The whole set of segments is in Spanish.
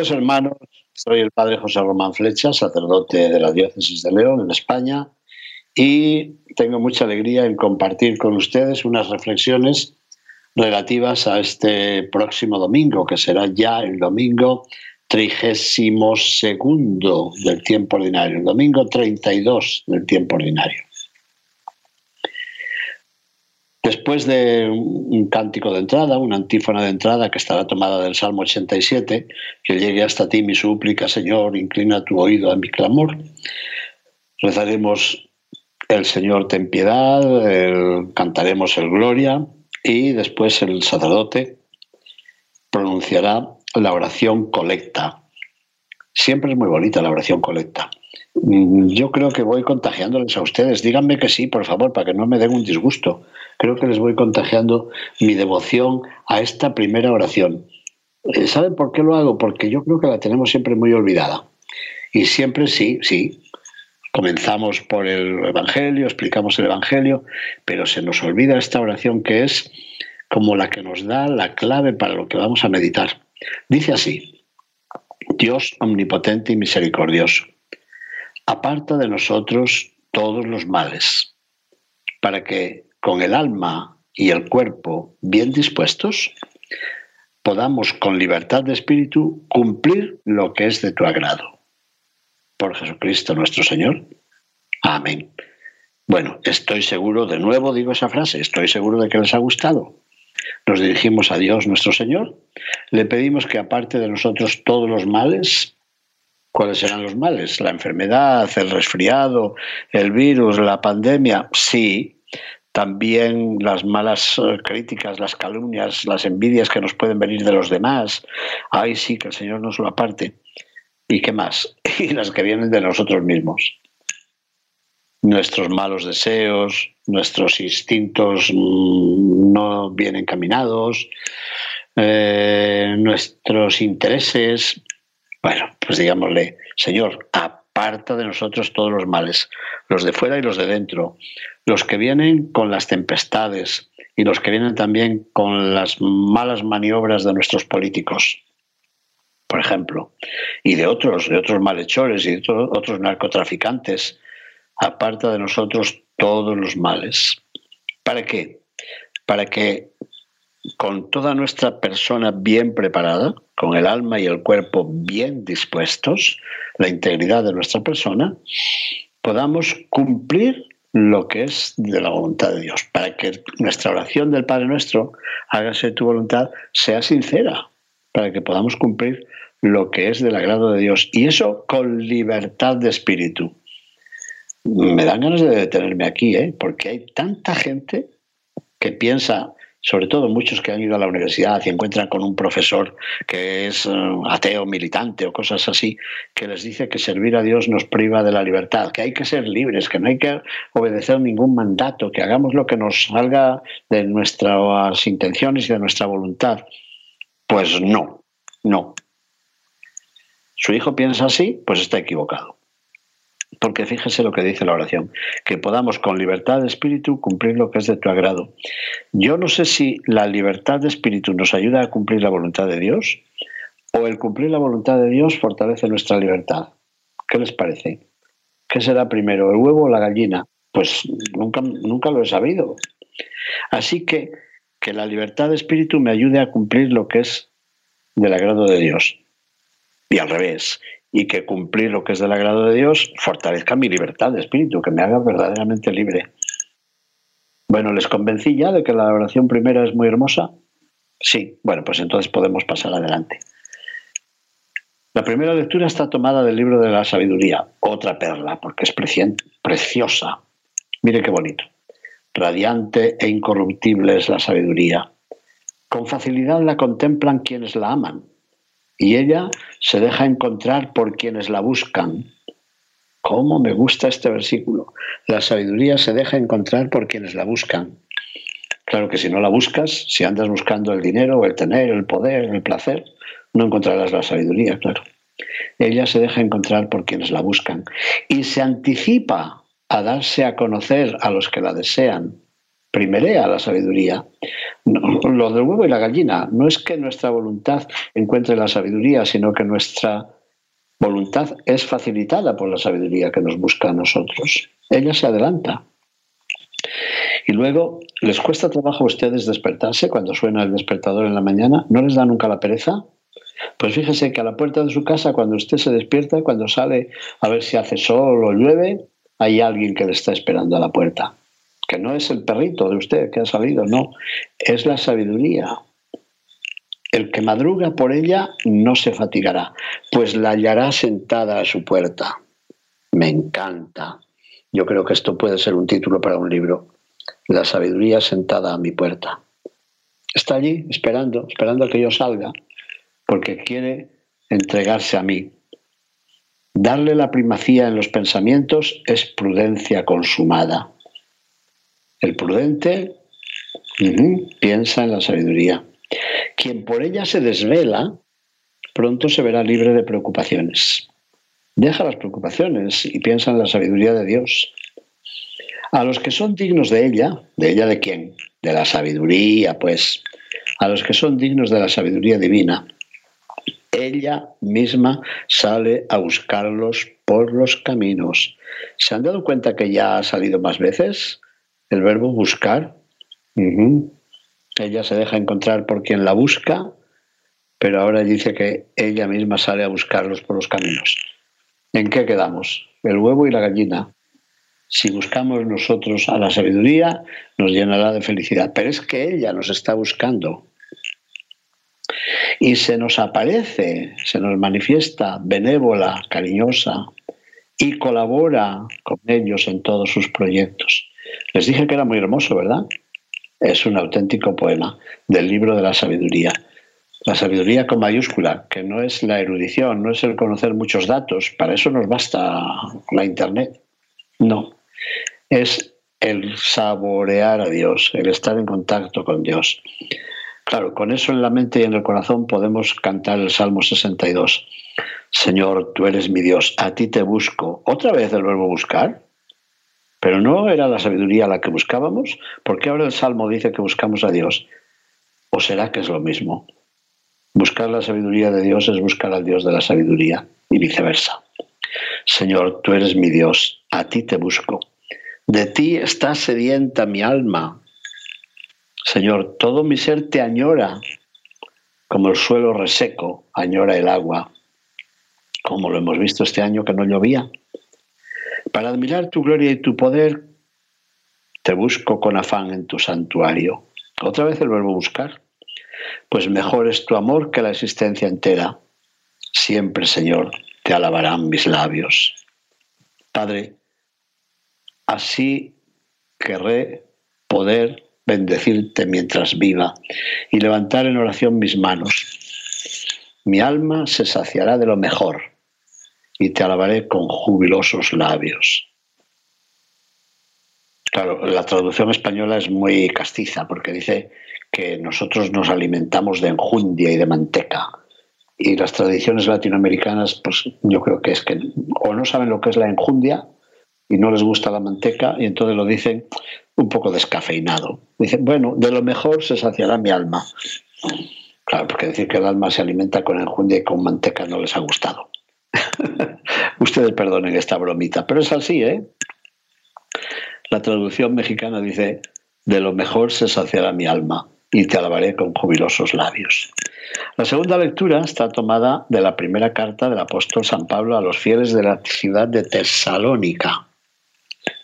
queridos hermanos, soy el padre José Román Flecha, sacerdote de la diócesis de León en España, y tengo mucha alegría en compartir con ustedes unas reflexiones relativas a este próximo domingo, que será ya el domingo trigésimo segundo del tiempo ordinario, el domingo 32 del tiempo ordinario. Después de un cántico de entrada, una antífona de entrada que estará tomada del Salmo 87, que llegue hasta ti mi súplica, Señor, inclina tu oído a mi clamor, rezaremos el Señor ten piedad, cantaremos el Gloria y después el sacerdote pronunciará la oración colecta. Siempre es muy bonita la oración colecta. Mm, yo creo que voy contagiándoles a ustedes. Díganme que sí, por favor, para que no me den un disgusto. Creo que les voy contagiando mi devoción a esta primera oración. Eh, ¿Saben por qué lo hago? Porque yo creo que la tenemos siempre muy olvidada. Y siempre sí, sí, Comenzamos por el Evangelio, explicamos el Evangelio, pero se nos olvida esta oración que es como la que nos da la clave para lo que vamos a meditar. Dice así, Dios omnipotente y misericordioso, aparta de nosotros todos los males, para que con el alma y el cuerpo bien dispuestos, podamos con libertad de espíritu cumplir lo que es de tu agrado por Jesucristo nuestro Señor. Amén. Bueno, estoy seguro, de nuevo digo esa frase, estoy seguro de que les ha gustado. Nos dirigimos a Dios nuestro Señor, le pedimos que aparte de nosotros todos los males, ¿cuáles serán los males? La enfermedad, el resfriado, el virus, la pandemia, sí, también las malas eh, críticas, las calumnias, las envidias que nos pueden venir de los demás. Ay, sí, que el Señor nos lo aparte. ¿Y qué más? Y las que vienen de nosotros mismos. Nuestros malos deseos, nuestros instintos mm, no bien encaminados, eh, nuestros intereses. Bueno, pues digámosle, Señor, aparta de nosotros todos los males, los de fuera y los de dentro, los que vienen con las tempestades y los que vienen también con las malas maniobras de nuestros políticos por ejemplo, y de otros, de otros malhechores y de otros narcotraficantes, aparta de nosotros todos los males. ¿Para qué? Para que con toda nuestra persona bien preparada, con el alma y el cuerpo bien dispuestos, la integridad de nuestra persona, podamos cumplir lo que es de la voluntad de Dios, para que nuestra oración del Padre nuestro, hágase tu voluntad, sea sincera, para que podamos cumplir lo que es del agrado de Dios. Y eso con libertad de espíritu. Me dan ganas de detenerme aquí, ¿eh? porque hay tanta gente que piensa, sobre todo muchos que han ido a la universidad y encuentran con un profesor que es eh, ateo, militante o cosas así, que les dice que servir a Dios nos priva de la libertad, que hay que ser libres, que no hay que obedecer ningún mandato, que hagamos lo que nos salga de nuestras intenciones y de nuestra voluntad. Pues no, no su hijo piensa así, pues está equivocado. Porque fíjese lo que dice la oración, que podamos con libertad de espíritu cumplir lo que es de tu agrado. Yo no sé si la libertad de espíritu nos ayuda a cumplir la voluntad de Dios o el cumplir la voluntad de Dios fortalece nuestra libertad. ¿Qué les parece? ¿Qué será primero, el huevo o la gallina? Pues nunca, nunca lo he sabido. Así que que la libertad de espíritu me ayude a cumplir lo que es del agrado de Dios y al revés, y que cumplir lo que es del agrado de Dios fortalezca mi libertad de espíritu, que me haga verdaderamente libre. Bueno, ¿les convencí ya de que la oración primera es muy hermosa? Sí, bueno, pues entonces podemos pasar adelante. La primera lectura está tomada del libro de la sabiduría, otra perla, porque es preciosa. Mire qué bonito. Radiante e incorruptible es la sabiduría. Con facilidad la contemplan quienes la aman y ella se deja encontrar por quienes la buscan. ¿Cómo me gusta este versículo? La sabiduría se deja encontrar por quienes la buscan. Claro que si no la buscas, si andas buscando el dinero, el tener, el poder, el placer, no encontrarás la sabiduría, claro. Ella se deja encontrar por quienes la buscan y se anticipa a darse a conocer a los que la desean. Primerea la sabiduría. lo del huevo y la gallina no es que nuestra voluntad encuentre la sabiduría, sino que nuestra voluntad es facilitada por la sabiduría que nos busca a nosotros. Ella se adelanta. Y luego, ¿les cuesta trabajo a ustedes despertarse cuando suena el despertador en la mañana? ¿No les da nunca la pereza? Pues fíjese que a la puerta de su casa, cuando usted se despierta, cuando sale a ver si hace sol o llueve, hay alguien que le está esperando a la puerta. Que no es el perrito de usted que ha salido, no, es la sabiduría. El que madruga por ella no se fatigará, pues la hallará sentada a su puerta. Me encanta. Yo creo que esto puede ser un título para un libro. La sabiduría sentada a mi puerta. Está allí esperando, esperando a que yo salga porque quiere entregarse a mí. Darle la primacía en los pensamientos es prudencia consumada. El prudente piensa en la sabiduría. Quien por ella se desvela, pronto se verá libre de preocupaciones. Deja las preocupaciones y piensa en la sabiduría de Dios. A los que son dignos de ella, ¿de ella de quién? De la sabiduría, pues. A los que son dignos de la sabiduría divina, ella misma sale a buscarlos por los caminos. ¿Se han dado cuenta que ya ha salido más veces el verbo buscar? Ella se deja encontrar por quien la busca, pero ahora dice que ella misma sale a buscarlos por los caminos. ¿En qué quedamos? El huevo y la gallina. Si buscamos nosotros a la sabiduría, nos llenará de felicidad. Pero es que ella nos está buscando y se nos aparece, se nos manifiesta benévola, cariñosa y colabora con ellos en todos sus proyectos. Les dije que era muy hermoso, ¿verdad? Es un auténtico poema del libro de la sabiduría. La sabiduría con mayúscula, que no es la erudición, no es el conocer muchos datos, para eso nos basta la Internet. No, es el saborear a Dios, el estar en contacto con Dios. Claro, con eso en la mente y en el corazón podemos cantar el Salmo 62. Señor, tú eres mi Dios, a ti te busco. ¿Otra vez el verbo buscar? Pero no era la sabiduría la que buscábamos. ¿Por qué ahora el Salmo dice que buscamos a Dios? ¿O será que es lo mismo? Buscar la sabiduría de Dios es buscar al Dios de la sabiduría y viceversa. Señor, tú eres mi Dios, a ti te busco. De ti está sedienta mi alma, Señor, todo mi ser te añora, como el suelo reseco añora el agua, como lo hemos visto este año que no llovía. Para admirar tu gloria y tu poder, te busco con afán en tu santuario. Otra vez el verbo buscar. Pues mejor es tu amor que la existencia entera. Siempre, Señor, te alabarán mis labios. Padre, así querré poder bendecirte mientras viva y levantar en oración mis manos. Mi alma se saciará de lo mejor y te alabaré con jubilosos labios. Claro, la traducción española es muy castiza porque dice que nosotros nos alimentamos de enjundia y de manteca. Y las tradiciones latinoamericanas, pues yo creo que es que o no saben lo que es la enjundia y no les gusta la manteca y entonces lo dicen un poco descafeinado. Dicen, bueno, de lo mejor se saciará mi alma. Claro, porque decir que el alma se alimenta con enjundia y con manteca no les ha gustado. Ustedes perdonen esta bromita, pero es así, ¿eh? La traducción mexicana dice, de lo mejor se saciará mi alma y te alabaré con jubilosos labios. La segunda lectura está tomada de la primera carta del apóstol San Pablo a los fieles de la ciudad de Tesalónica.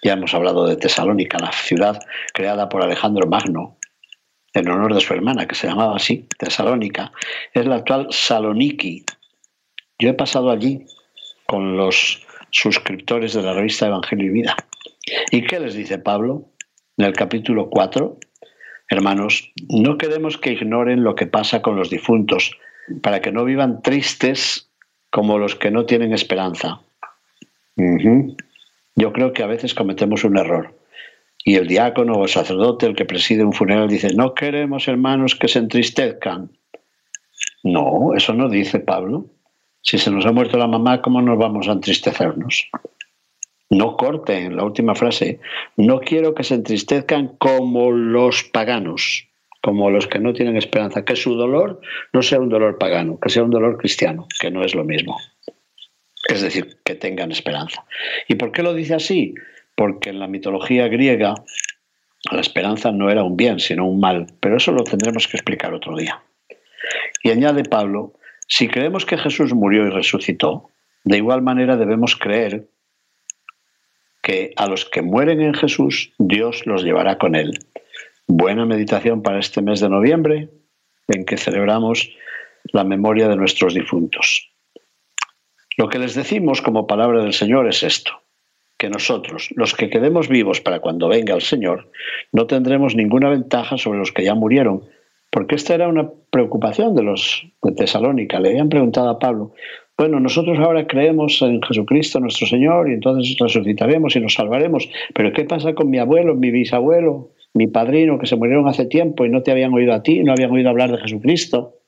Ya hemos hablado de Tesalónica, la ciudad creada por Alejandro Magno en honor de su hermana, que se llamaba así, Tesalónica. Es la actual Saloniki. Yo he pasado allí con los suscriptores de la revista Evangelio y Vida. ¿Y qué les dice Pablo en el capítulo 4? Hermanos, no queremos que ignoren lo que pasa con los difuntos, para que no vivan tristes como los que no tienen esperanza. Yo creo que a veces cometemos un error. Y el diácono o el sacerdote, el que preside un funeral, dice, no queremos hermanos que se entristezcan. No, eso no dice Pablo. Si se nos ha muerto la mamá, ¿cómo nos vamos a entristecernos? No corten la última frase. No quiero que se entristezcan como los paganos, como los que no tienen esperanza. Que su dolor no sea un dolor pagano, que sea un dolor cristiano, que no es lo mismo. Es decir, que tengan esperanza. ¿Y por qué lo dice así? Porque en la mitología griega la esperanza no era un bien, sino un mal. Pero eso lo tendremos que explicar otro día. Y añade Pablo, si creemos que Jesús murió y resucitó, de igual manera debemos creer que a los que mueren en Jesús, Dios los llevará con él. Buena meditación para este mes de noviembre, en que celebramos la memoria de nuestros difuntos. Lo que les decimos como palabra del Señor es esto, que nosotros, los que quedemos vivos para cuando venga el Señor, no tendremos ninguna ventaja sobre los que ya murieron, porque esta era una preocupación de los de Tesalónica. Le habían preguntado a Pablo, bueno, nosotros ahora creemos en Jesucristo nuestro Señor y entonces resucitaremos y nos salvaremos. Pero ¿qué pasa con mi abuelo, mi bisabuelo, mi padrino que se murieron hace tiempo y no te habían oído a ti, no habían oído hablar de Jesucristo?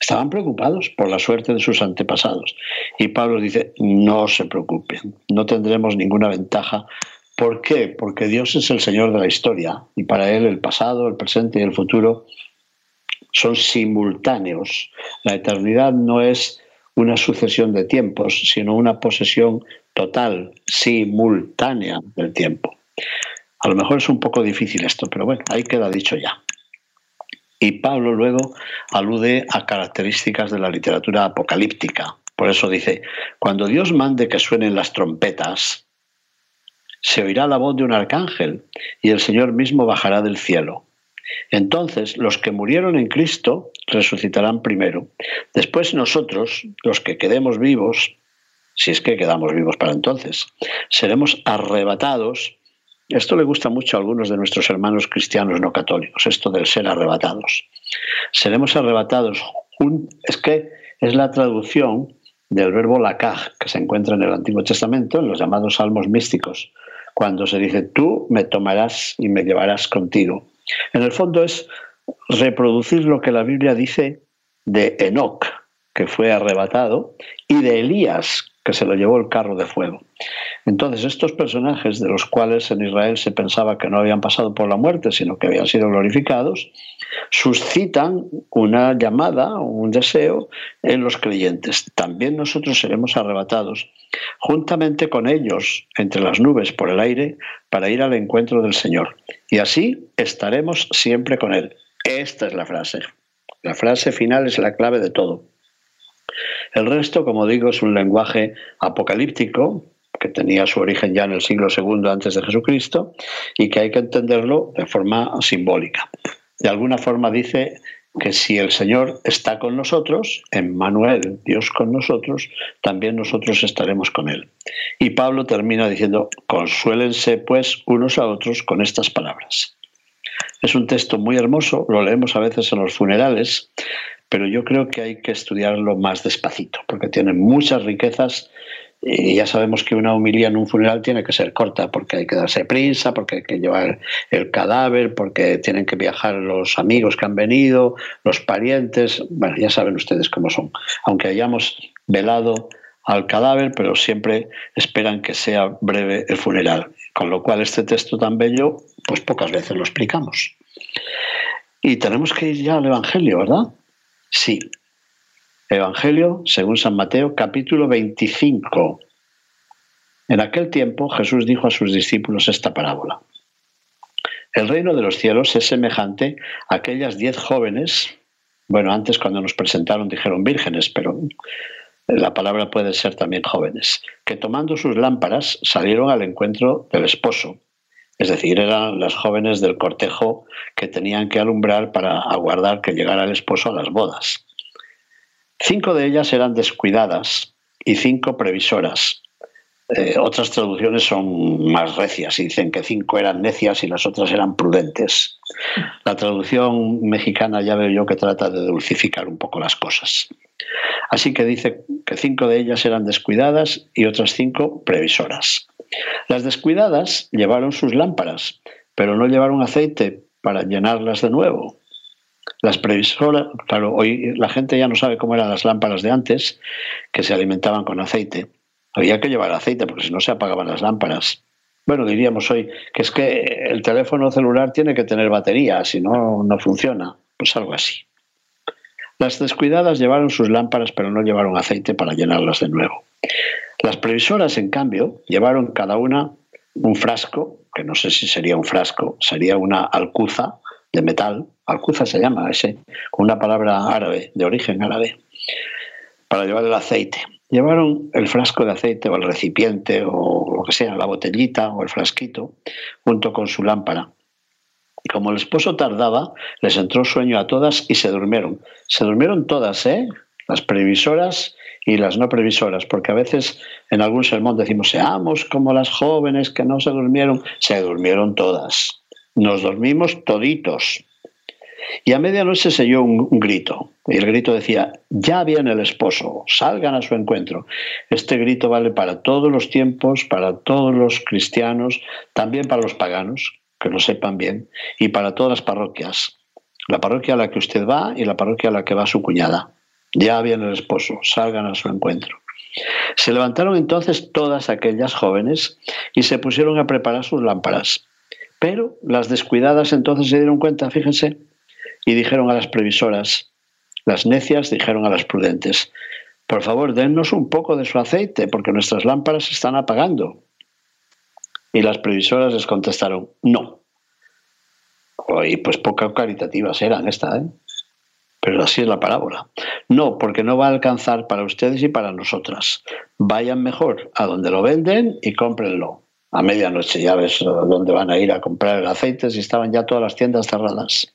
Estaban preocupados por la suerte de sus antepasados. Y Pablo dice, no se preocupen, no tendremos ninguna ventaja. ¿Por qué? Porque Dios es el Señor de la historia y para Él el pasado, el presente y el futuro son simultáneos. La eternidad no es una sucesión de tiempos, sino una posesión total, simultánea del tiempo. A lo mejor es un poco difícil esto, pero bueno, ahí queda dicho ya. Y Pablo luego alude a características de la literatura apocalíptica. Por eso dice, cuando Dios mande que suenen las trompetas, se oirá la voz de un arcángel y el Señor mismo bajará del cielo. Entonces los que murieron en Cristo resucitarán primero. Después nosotros, los que quedemos vivos, si es que quedamos vivos para entonces, seremos arrebatados. Esto le gusta mucho a algunos de nuestros hermanos cristianos no católicos, esto del ser arrebatados. Seremos arrebatados. Es que es la traducción del verbo lakaj, que se encuentra en el Antiguo Testamento, en los llamados salmos místicos, cuando se dice, tú me tomarás y me llevarás contigo. En el fondo es reproducir lo que la Biblia dice de Enoch, que fue arrebatado, y de Elías, que se lo llevó el carro de fuego. Entonces, estos personajes de los cuales en Israel se pensaba que no habían pasado por la muerte, sino que habían sido glorificados, suscitan una llamada, un deseo en los creyentes. También nosotros seremos arrebatados juntamente con ellos entre las nubes por el aire para ir al encuentro del Señor. Y así estaremos siempre con Él. Esta es la frase. La frase final es la clave de todo. El resto, como digo, es un lenguaje apocalíptico que tenía su origen ya en el siglo II antes de Jesucristo y que hay que entenderlo de forma simbólica. De alguna forma dice que si el Señor está con nosotros, en Manuel, Dios con nosotros, también nosotros estaremos con Él. Y Pablo termina diciendo, consuélense pues unos a otros con estas palabras. Es un texto muy hermoso, lo leemos a veces en los funerales, pero yo creo que hay que estudiarlo más despacito, porque tiene muchas riquezas y ya sabemos que una humilía en un funeral tiene que ser corta, porque hay que darse prisa, porque hay que llevar el cadáver, porque tienen que viajar los amigos que han venido, los parientes, bueno, ya saben ustedes cómo son. Aunque hayamos velado al cadáver, pero siempre esperan que sea breve el funeral. Con lo cual este texto tan bello, pues pocas veces lo explicamos. Y tenemos que ir ya al Evangelio, ¿verdad? Sí. Evangelio, según San Mateo, capítulo 25. En aquel tiempo Jesús dijo a sus discípulos esta parábola. El reino de los cielos es semejante a aquellas diez jóvenes, bueno, antes cuando nos presentaron dijeron vírgenes, pero la palabra puede ser también jóvenes, que tomando sus lámparas salieron al encuentro del esposo. Es decir, eran las jóvenes del cortejo que tenían que alumbrar para aguardar que llegara el esposo a las bodas. Cinco de ellas eran descuidadas y cinco previsoras. Eh, otras traducciones son más recias y dicen que cinco eran necias y las otras eran prudentes. La traducción mexicana ya veo yo que trata de dulcificar un poco las cosas. Así que dice que cinco de ellas eran descuidadas y otras cinco previsoras. Las descuidadas llevaron sus lámparas, pero no llevaron aceite para llenarlas de nuevo. Las previsoras, claro, hoy la gente ya no sabe cómo eran las lámparas de antes, que se alimentaban con aceite. Había que llevar aceite porque si no se apagaban las lámparas. Bueno, diríamos hoy que es que el teléfono celular tiene que tener batería, si no, no funciona. Pues algo así. Las descuidadas llevaron sus lámparas, pero no llevaron aceite para llenarlas de nuevo. Las previsoras, en cambio, llevaron cada una un frasco, que no sé si sería un frasco, sería una alcuza de metal, alcuza se llama ese, con una palabra árabe, de origen árabe, para llevar el aceite. Llevaron el frasco de aceite o el recipiente o lo que sea, la botellita o el frasquito, junto con su lámpara. Como el esposo tardaba, les entró sueño a todas y se durmieron. Se durmieron todas, ¿eh? Las previsoras y las no previsoras, porque a veces en algún sermón decimos, seamos como las jóvenes que no se durmieron, se durmieron todas. Nos dormimos toditos. Y a medianoche se oyó un, grito. Y el grito decía, ya viene el esposo, salgan a su encuentro. Este grito vale para todos los tiempos, para todos los cristianos, también para los paganos, que lo sepan bien, y para todas las parroquias. La parroquia a la que usted va y la parroquia a la que va su cuñada. Ya viene el esposo, salgan a su encuentro. Se levantaron entonces todas aquellas jóvenes y se pusieron a preparar sus lámparas. Pero las descuidadas entonces se dieron cuenta, fíjense, y dijeron a las previsoras, las necias dijeron a las prudentes, por favor, dennos un poco de su aceite, porque nuestras lámparas se están apagando. Y las previsoras les contestaron, no. Y pues poco caritativas eran esta, ¿eh? Pero así es la parábola. No, porque no va a alcanzar para ustedes y para nosotras. Vayan mejor a donde lo venden y cómprenlo. A medianoche ya ves dónde van a ir a comprar el aceite si estaban ya todas las tiendas cerradas.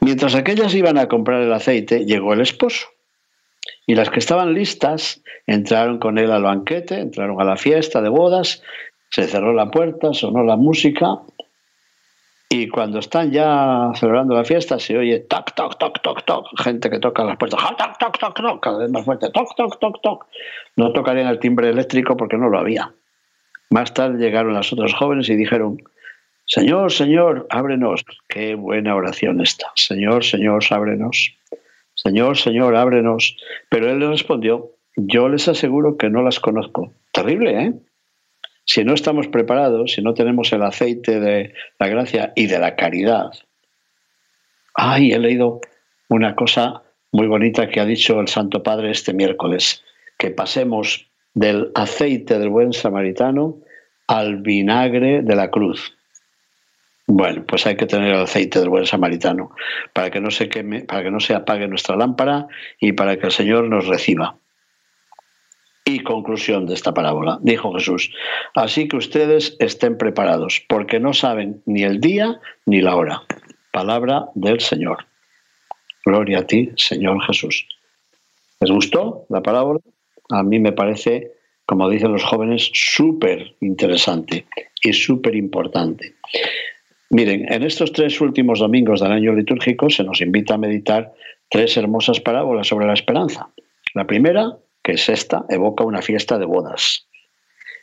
Mientras aquellas iban a comprar el aceite, llegó el esposo. Y las que estaban listas entraron con él al banquete, entraron a la fiesta de bodas, se cerró la puerta, sonó la música y cuando están ya celebrando la fiesta se oye toc, toc, toc, toc, toc, gente que toca las puertas, toc, toc, toc, toc, cada vez más fuerte, toc, toc, toc, toc. No tocarían el timbre eléctrico porque no lo había. Más tarde llegaron las otras jóvenes y dijeron, Señor, Señor, ábrenos. Qué buena oración esta. Señor, Señor, ábrenos. Señor, Señor, ábrenos. Pero él le respondió, yo les aseguro que no las conozco. Terrible, ¿eh? Si no estamos preparados, si no tenemos el aceite de la gracia y de la caridad. Ay, he leído una cosa muy bonita que ha dicho el Santo Padre este miércoles, que pasemos del aceite del buen samaritano al vinagre de la cruz. Bueno, pues hay que tener el aceite del buen samaritano para que no se queme, para que no se apague nuestra lámpara y para que el Señor nos reciba. Y conclusión de esta parábola, dijo Jesús, así que ustedes estén preparados, porque no saben ni el día ni la hora. Palabra del Señor. Gloria a ti, Señor Jesús. ¿Les gustó la parábola? A mí me parece, como dicen los jóvenes, súper interesante y súper importante. Miren, en estos tres últimos domingos del año litúrgico se nos invita a meditar tres hermosas parábolas sobre la esperanza. La primera, que es esta, evoca una fiesta de bodas.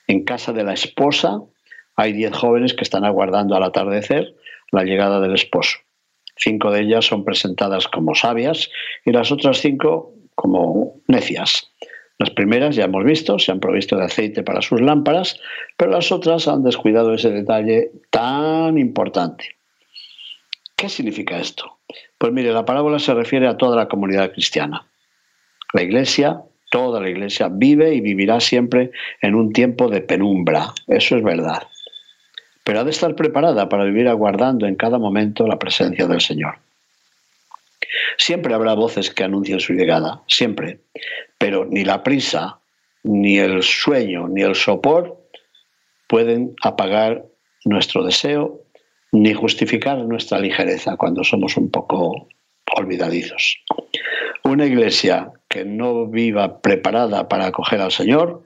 En casa de la esposa hay diez jóvenes que están aguardando al atardecer la llegada del esposo. Cinco de ellas son presentadas como sabias y las otras cinco como necias. Las primeras, ya hemos visto, se han provisto de aceite para sus lámparas, pero las otras han descuidado ese detalle tan importante. ¿Qué significa esto? Pues mire, la parábola se refiere a toda la comunidad cristiana. La iglesia, toda la iglesia, vive y vivirá siempre en un tiempo de penumbra. Eso es verdad. Pero ha de estar preparada para vivir aguardando en cada momento la presencia del Señor. Siempre habrá voces que anuncien su llegada, siempre. Pero ni la prisa, ni el sueño, ni el sopor pueden apagar nuestro deseo, ni justificar nuestra ligereza cuando somos un poco olvidadizos. Una iglesia que no viva preparada para acoger al Señor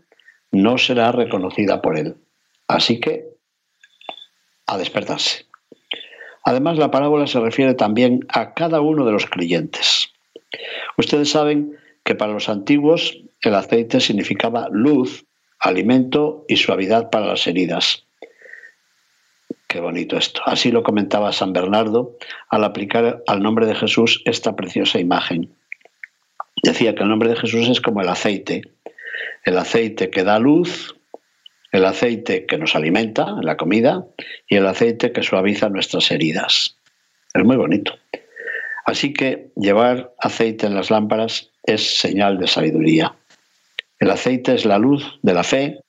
no será reconocida por Él. Así que, a despertarse. Además, la parábola se refiere también a cada uno de los creyentes. Ustedes saben que para los antiguos el aceite significaba luz, alimento y suavidad para las heridas. Qué bonito esto. Así lo comentaba San Bernardo al aplicar al nombre de Jesús esta preciosa imagen. Decía que el nombre de Jesús es como el aceite, el aceite que da luz, el aceite que nos alimenta en la comida y el aceite que suaviza nuestras heridas. Es muy bonito. Así que llevar aceite en las lámparas es señal de sabiduría. El aceite es la luz de la fe,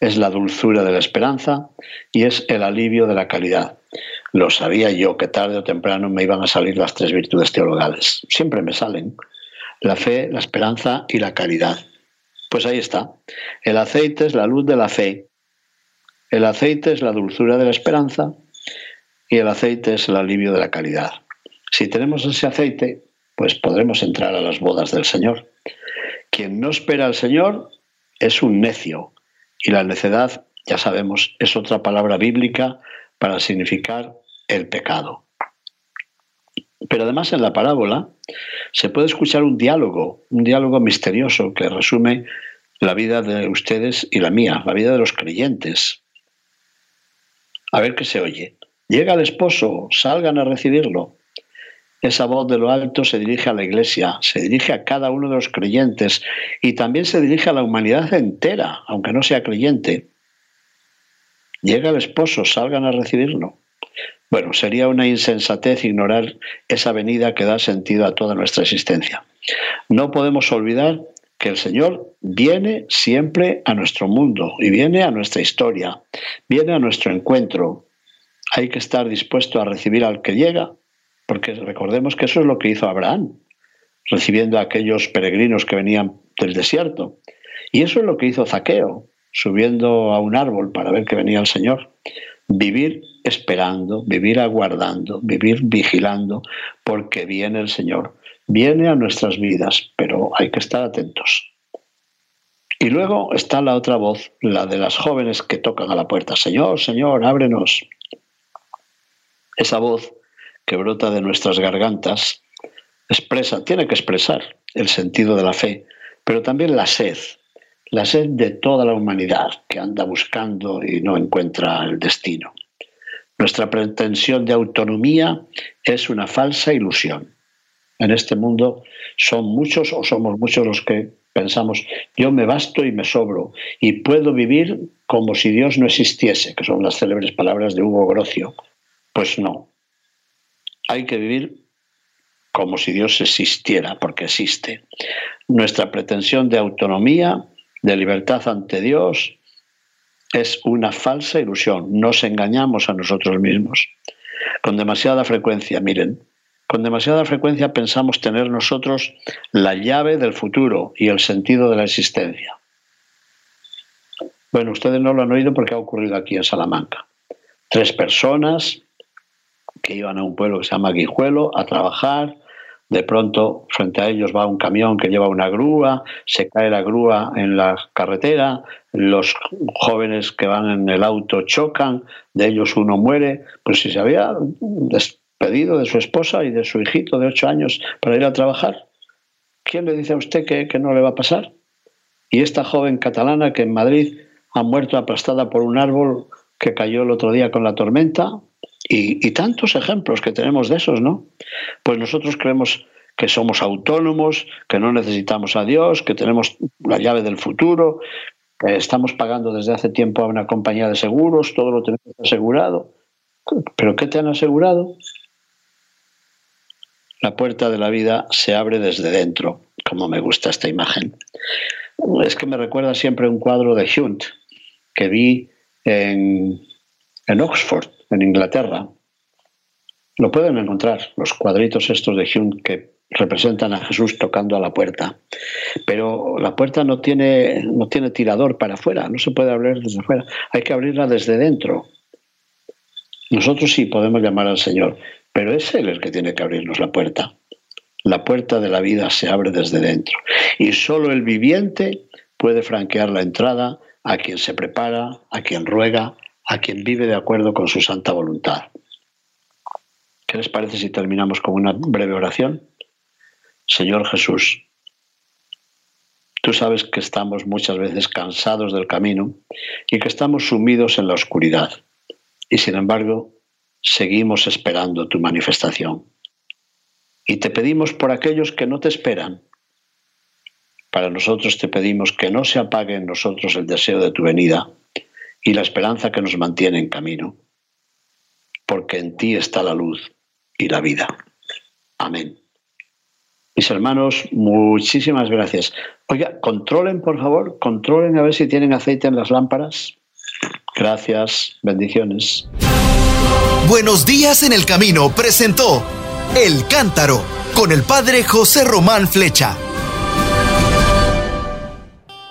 es la dulzura de la esperanza y es el alivio de la caridad. Lo sabía yo que tarde o temprano me iban a salir las tres virtudes teologales. Siempre me salen. La fe, la esperanza y la caridad. Pues ahí está. El aceite es la luz de la fe. El aceite es la dulzura de la esperanza y el aceite es el alivio de la caridad. Si tenemos ese aceite, pues podremos entrar a las bodas del Señor. Quien no espera al Señor es un necio y la necedad, ya sabemos, es otra palabra bíblica para significar el pecado. Pero además en la parábola se puede escuchar un diálogo, un diálogo misterioso que resume la vida de ustedes y la mía, la vida de los creyentes. A ver qué se oye. Llega el esposo, salgan a recibirlo. Esa voz de lo alto se dirige a la iglesia, se dirige a cada uno de los creyentes y también se dirige a la humanidad entera, aunque no sea creyente. Llega el esposo, salgan a recibirlo. Bueno, sería una insensatez ignorar esa venida que da sentido a toda nuestra existencia. No podemos olvidar que el Señor viene siempre a nuestro mundo y viene a nuestra historia, viene a nuestro encuentro. Hay que estar dispuesto a recibir al que llega, porque recordemos que eso es lo que hizo Abraham, recibiendo a aquellos peregrinos que venían del desierto. Y eso es lo que hizo Zaqueo, subiendo a un árbol para ver que venía el Señor. Vivir esperando, vivir aguardando, vivir vigilando, porque viene el Señor viene a nuestras vidas, pero hay que estar atentos. Y luego está la otra voz, la de las jóvenes que tocan a la puerta. Señor, Señor, ábrenos. Esa voz que brota de nuestras gargantas expresa, tiene que expresar el sentido de la fe, pero también la sed, la sed de toda la humanidad que anda buscando y no encuentra el destino. Nuestra pretensión de autonomía es una falsa ilusión en este mundo son muchos o somos muchos los que pensamos, yo me basto y me sobro y puedo vivir como si Dios no existiese, que son las célebres palabras de Hugo Grocio. Pues no. Hay que vivir como si Dios existiera, porque existe. Nuestra pretensión de autonomía, de libertad ante Dios, es una falsa ilusión. Nos engañamos a nosotros mismos. Con demasiada frecuencia, miren, con demasiada frecuencia pensamos tener nosotros la llave del futuro y el sentido de la existencia. Bueno, ustedes no lo han oído porque ha ocurrido aquí en Salamanca. Tres personas que iban a un pueblo que se llama Guijuelo a trabajar, de pronto frente a ellos va un camión que lleva una grúa, se cae la grúa en la carretera, los jóvenes que van en el auto chocan, de ellos uno muere, pues si se había pedido de su esposa y de su hijito de ocho años para ir a trabajar. ¿Quién le dice a usted que, que no le va a pasar? Y esta joven catalana que en Madrid ha muerto aplastada por un árbol que cayó el otro día con la tormenta, y, tantos ejemplos que tenemos de esos, ¿no? Pues nosotros creemos que somos autónomos, que no necesitamos a Dios, que tenemos la llave del futuro, estamos pagando desde hace tiempo a una compañía de seguros, todo lo tenemos asegurado. ¿Pero qué te han asegurado? La puerta de la vida se abre desde dentro, como me gusta esta imagen. Es que me recuerda siempre un cuadro de Hunt que vi en Oxford, en Inglaterra. Lo pueden encontrar, los cuadritos estos de Hunt que representan a Jesús tocando a la puerta. Pero la puerta no tiene, no tiene tirador para afuera, no se puede abrir desde afuera, hay que abrirla desde dentro. Nosotros sí podemos llamar al Señor, pero es Él el que tiene que abrirnos la puerta. La puerta de la vida se abre desde dentro y solo el viviente puede franquear la entrada a quien se prepara, a quien ruega, a quien vive de acuerdo con su santa voluntad. ¿Qué les parece si terminamos con una breve oración? Señor Jesús, tú sabes que estamos muchas veces cansados del camino y que estamos sumidos en la oscuridad. Y sin embargo, seguimos esperando tu manifestación. Y te pedimos por aquellos que no te esperan. Para nosotros te pedimos que no se apague en nosotros el deseo de tu venida y la esperanza que nos mantiene en camino, porque en ti está la luz y la vida. Amén. Mis hermanos, muchísimas gracias. Oiga, controlen, por favor, controlen a ver si tienen aceite en las lámparas. Gracias, bendiciones. Buenos días en el camino presentó El Cántaro con el padre José Román Flecha.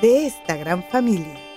de esta gran familia.